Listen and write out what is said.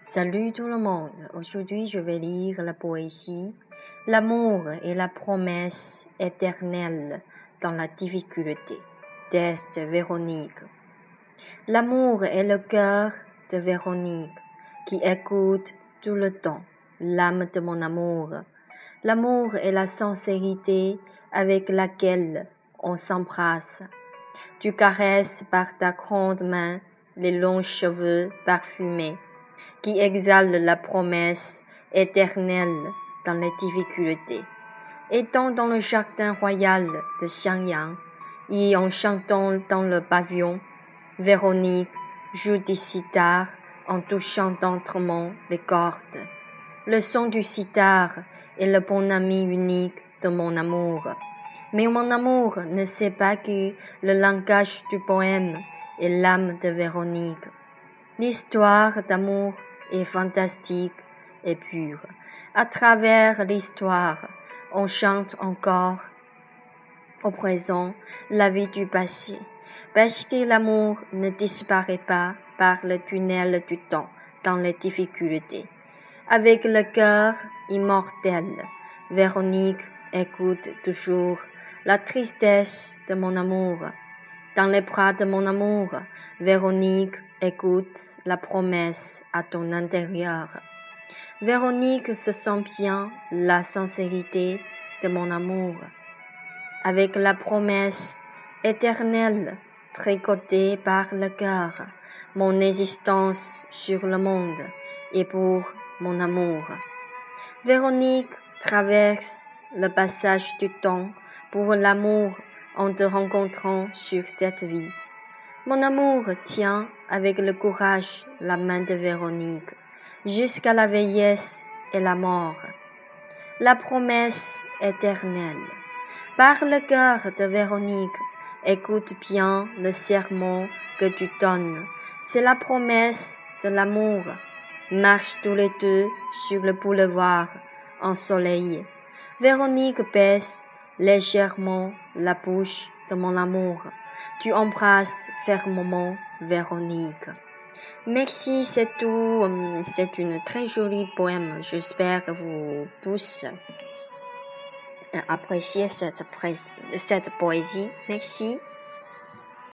Salut tout le monde. Aujourd'hui, je vais lire la poésie L'amour est la promesse éternelle dans la difficulté. Test Véronique. L'amour est le cœur de Véronique qui écoute tout le temps l'âme de mon amour. L'amour est la sincérité avec laquelle on s'embrasse. Tu caresses par ta grande main les longs cheveux parfumés qui exhalent la promesse éternelle dans les difficultés. Étant dans le jardin royal de Xiangyang et en chantant dans le pavillon, Véronique joue des sitar en touchant dentement les cordes. Le son du sitar est le bon ami unique de mon amour. Mais mon amour ne sait pas que le langage du poème est l'âme de Véronique. L'histoire d'amour est fantastique et pure. À travers l'histoire, on chante encore au présent la vie du passé, parce que l'amour ne disparaît pas par le tunnel du temps dans les difficultés. Avec le cœur immortel, Véronique écoute toujours la tristesse de mon amour. Dans les bras de mon amour, Véronique écoute la promesse à ton intérieur. Véronique se sent bien la sincérité de mon amour. Avec la promesse éternelle tricotée par le cœur, mon existence sur le monde est pour mon amour. Véronique traverse le passage du temps pour l'amour en te rencontrant sur cette vie. Mon amour tient avec le courage la main de Véronique jusqu'à la vieillesse et la mort. La promesse éternelle. Par le cœur de Véronique, écoute bien le serment que tu donnes. C'est la promesse de l'amour. Marche tous les deux sur le boulevard ensoleillé. Véronique baisse légèrement la bouche de mon amour. Tu embrasses fermement Véronique. Merci, c'est tout. C'est une très jolie poème. J'espère que vous tous appréciez cette, cette poésie. Merci.